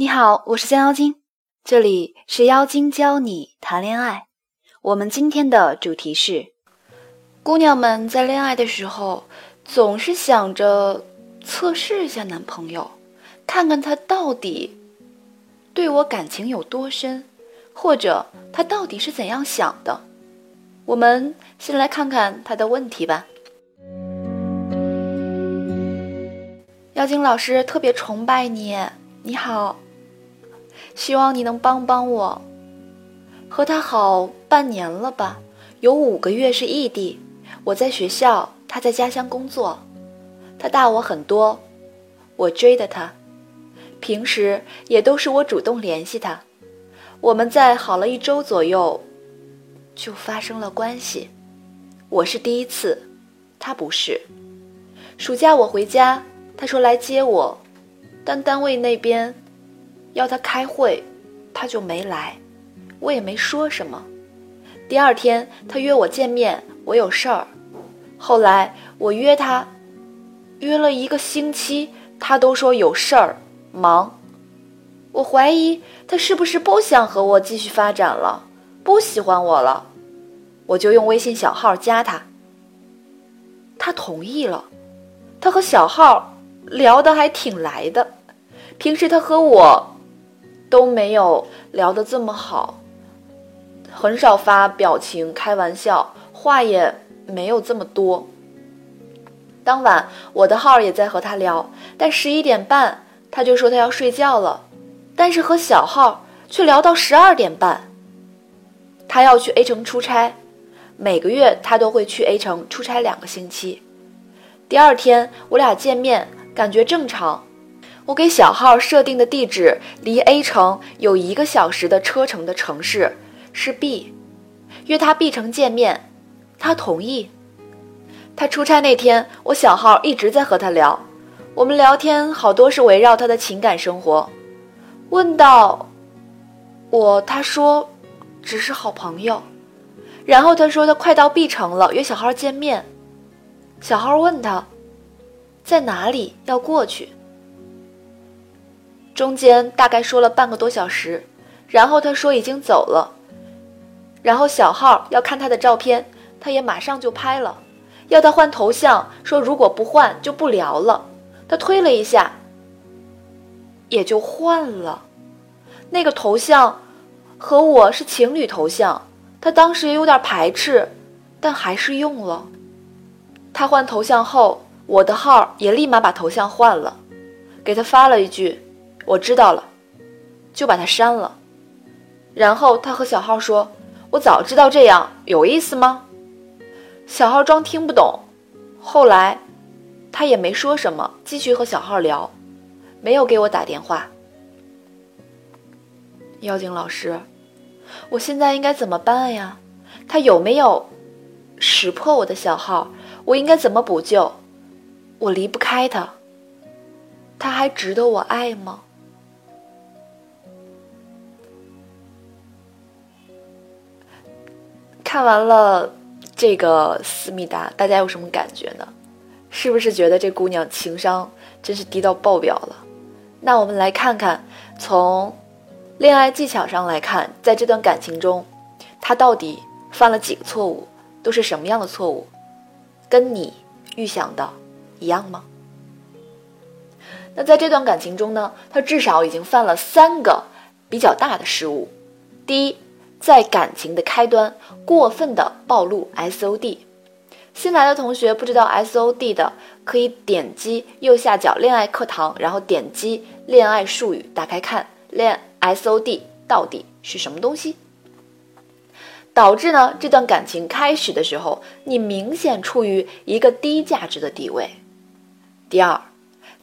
你好，我是江妖精，这里是妖精教你谈恋爱。我们今天的主题是：姑娘们在恋爱的时候，总是想着测试一下男朋友，看看他到底对我感情有多深，或者他到底是怎样想的。我们先来看看他的问题吧。妖精老师特别崇拜你，你好。希望你能帮帮我。和他好半年了吧，有五个月是异地。我在学校，他在家乡工作。他大我很多，我追的他，平时也都是我主动联系他。我们在好了一周左右，就发生了关系。我是第一次，他不是。暑假我回家，他说来接我，但单位那边。要他开会，他就没来，我也没说什么。第二天他约我见面，我有事儿。后来我约他，约了一个星期，他都说有事儿忙。我怀疑他是不是不想和我继续发展了，不喜欢我了。我就用微信小号加他，他同意了。他和小号聊得还挺来的，平时他和我。都没有聊得这么好，很少发表情开玩笑，话也没有这么多。当晚我的号也在和他聊，但十一点半他就说他要睡觉了，但是和小号却聊到十二点半。他要去 A 城出差，每个月他都会去 A 城出差两个星期。第二天我俩见面，感觉正常。我给小号设定的地址离 A 城有一个小时的车程的城市是 B，约他 B 城见面，他同意。他出差那天，我小号一直在和他聊，我们聊天好多是围绕他的情感生活。问到我，他说只是好朋友。然后他说他快到 B 城了，约小号见面。小号问他在哪里，要过去。中间大概说了半个多小时，然后他说已经走了，然后小号要看他的照片，他也马上就拍了，要他换头像，说如果不换就不聊了。他推了一下，也就换了，那个头像和我是情侣头像，他当时也有点排斥，但还是用了。他换头像后，我的号也立马把头像换了，给他发了一句。我知道了，就把他删了。然后他和小号说：“我早知道这样，有意思吗？”小号装听不懂。后来他也没说什么，继续和小号聊，没有给我打电话。妖精老师，我现在应该怎么办呀？他有没有识破我的小号？我应该怎么补救？我离不开他，他还值得我爱吗？看完了这个思密达，大家有什么感觉呢？是不是觉得这姑娘情商真是低到爆表了？那我们来看看，从恋爱技巧上来看，在这段感情中，她到底犯了几个错误？都是什么样的错误？跟你预想的一样吗？那在这段感情中呢，她至少已经犯了三个比较大的失误。第一。在感情的开端，过分的暴露 S O D。新来的同学不知道 S O D 的，可以点击右下角恋爱课堂，然后点击恋爱术语，打开看恋 S O D 到底是什么东西。导致呢这段感情开始的时候，你明显处于一个低价值的地位。第二，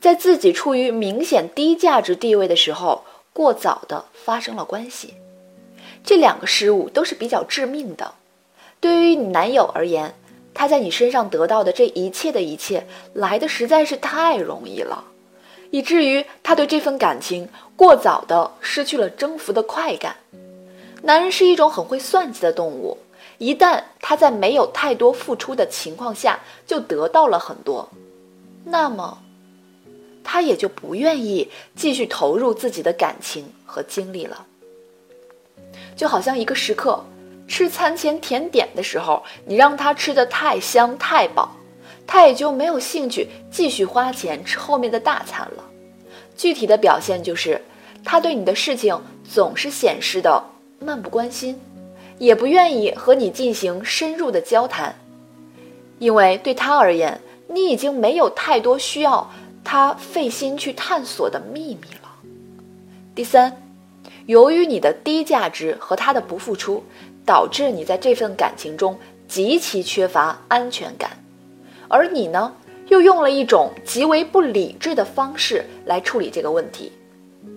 在自己处于明显低价值地位的时候，过早的发生了关系。这两个失误都是比较致命的。对于你男友而言，他在你身上得到的这一切的一切来的实在是太容易了，以至于他对这份感情过早的失去了征服的快感。男人是一种很会算计的动物，一旦他在没有太多付出的情况下就得到了很多，那么他。也就不愿意继续投入自己的感情和精力了。就好像一个食客吃餐前甜点的时候，你让他吃的太香太饱，他也就没有兴趣继续花钱吃后面的大餐了。具体的表现就是，他对你的事情总是显示的漫不关心，也不愿意和你进行深入的交谈，因为对他而言，你已经没有太多需要他费心去探索的秘密了。第三。由于你的低价值和他的不付出，导致你在这份感情中极其缺乏安全感，而你呢，又用了一种极为不理智的方式来处理这个问题，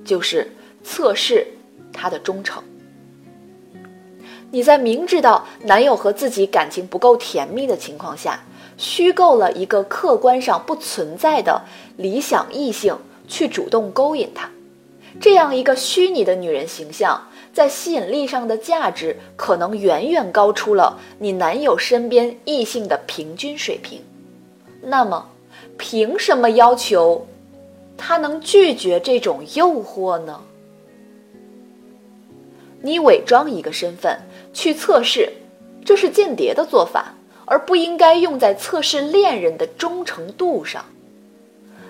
就是测试他的忠诚。你在明知道男友和自己感情不够甜蜜的情况下，虚构了一个客观上不存在的理想异性去主动勾引他。这样一个虚拟的女人形象，在吸引力上的价值可能远远高出了你男友身边异性的平均水平。那么，凭什么要求他能拒绝这种诱惑呢？你伪装一个身份去测试，这是间谍的做法，而不应该用在测试恋人的忠诚度上。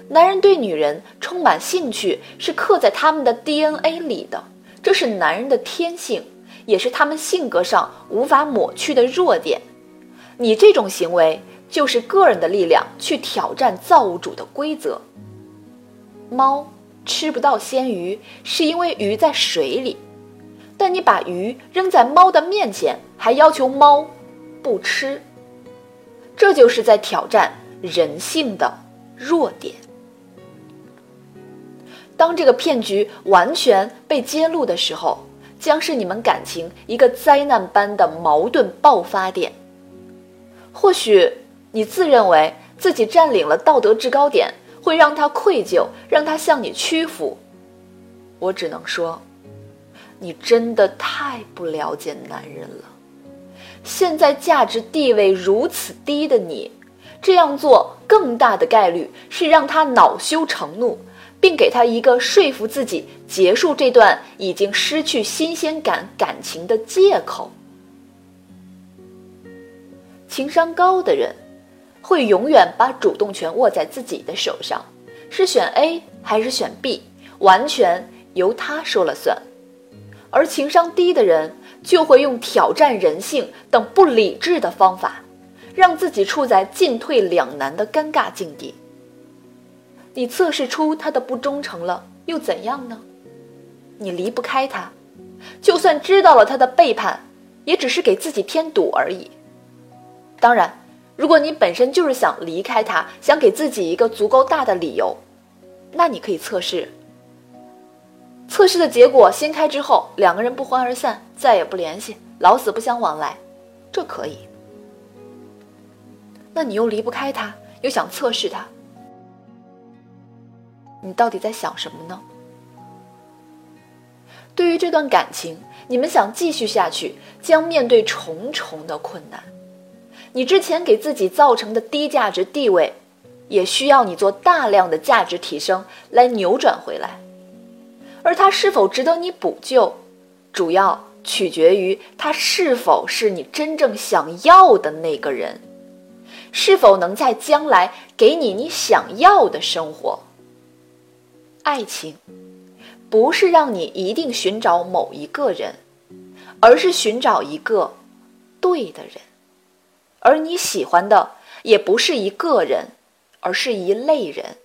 男人对女人充满兴趣是刻在他们的 DNA 里的，这是男人的天性，也是他们性格上无法抹去的弱点。你这种行为就是个人的力量去挑战造物主的规则。猫吃不到鲜鱼，是因为鱼在水里，但你把鱼扔在猫的面前，还要求猫不吃，这就是在挑战人性的弱点。当这个骗局完全被揭露的时候，将是你们感情一个灾难般的矛盾爆发点。或许你自认为自己占领了道德制高点，会让他愧疚，让他向你屈服。我只能说，你真的太不了解男人了。现在价值地位如此低的你，这样做更大的概率是让他恼羞成怒。并给他一个说服自己结束这段已经失去新鲜感感情的借口。情商高的人，会永远把主动权握在自己的手上，是选 A 还是选 B，完全由他说了算。而情商低的人，就会用挑战人性等不理智的方法，让自己处在进退两难的尴尬境地。你测试出他的不忠诚了，又怎样呢？你离不开他，就算知道了他的背叛，也只是给自己添堵而已。当然，如果你本身就是想离开他，想给自己一个足够大的理由，那你可以测试。测试的结果掀开之后，两个人不欢而散，再也不联系，老死不相往来，这可以。那你又离不开他，又想测试他。你到底在想什么呢？对于这段感情，你们想继续下去，将面对重重的困难。你之前给自己造成的低价值地位，也需要你做大量的价值提升来扭转回来。而他是否值得你补救，主要取决于他是否是你真正想要的那个人，是否能在将来给你你想要的生活。爱情，不是让你一定寻找某一个人，而是寻找一个对的人。而你喜欢的也不是一个人，而是一类人。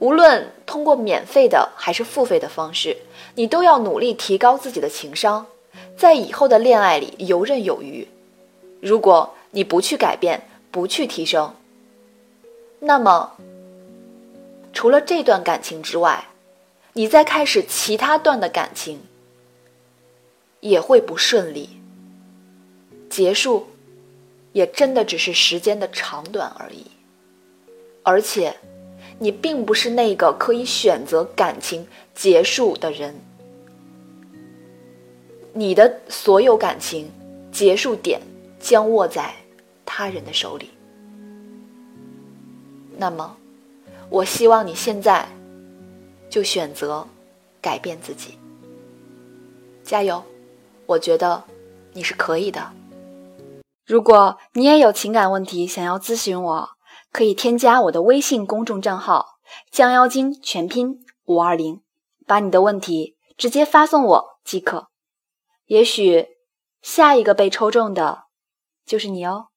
无论通过免费的还是付费的方式，你都要努力提高自己的情商，在以后的恋爱里游刃有余。如果你不去改变，不去提升，那么。除了这段感情之外，你再开始其他段的感情也会不顺利，结束也真的只是时间的长短而已。而且，你并不是那个可以选择感情结束的人，你的所有感情结束点将握在他人的手里。那么。我希望你现在就选择改变自己，加油！我觉得你是可以的。如果你也有情感问题想要咨询我，可以添加我的微信公众账号“降妖精”全拼五二零，把你的问题直接发送我即可。也许下一个被抽中的就是你哦。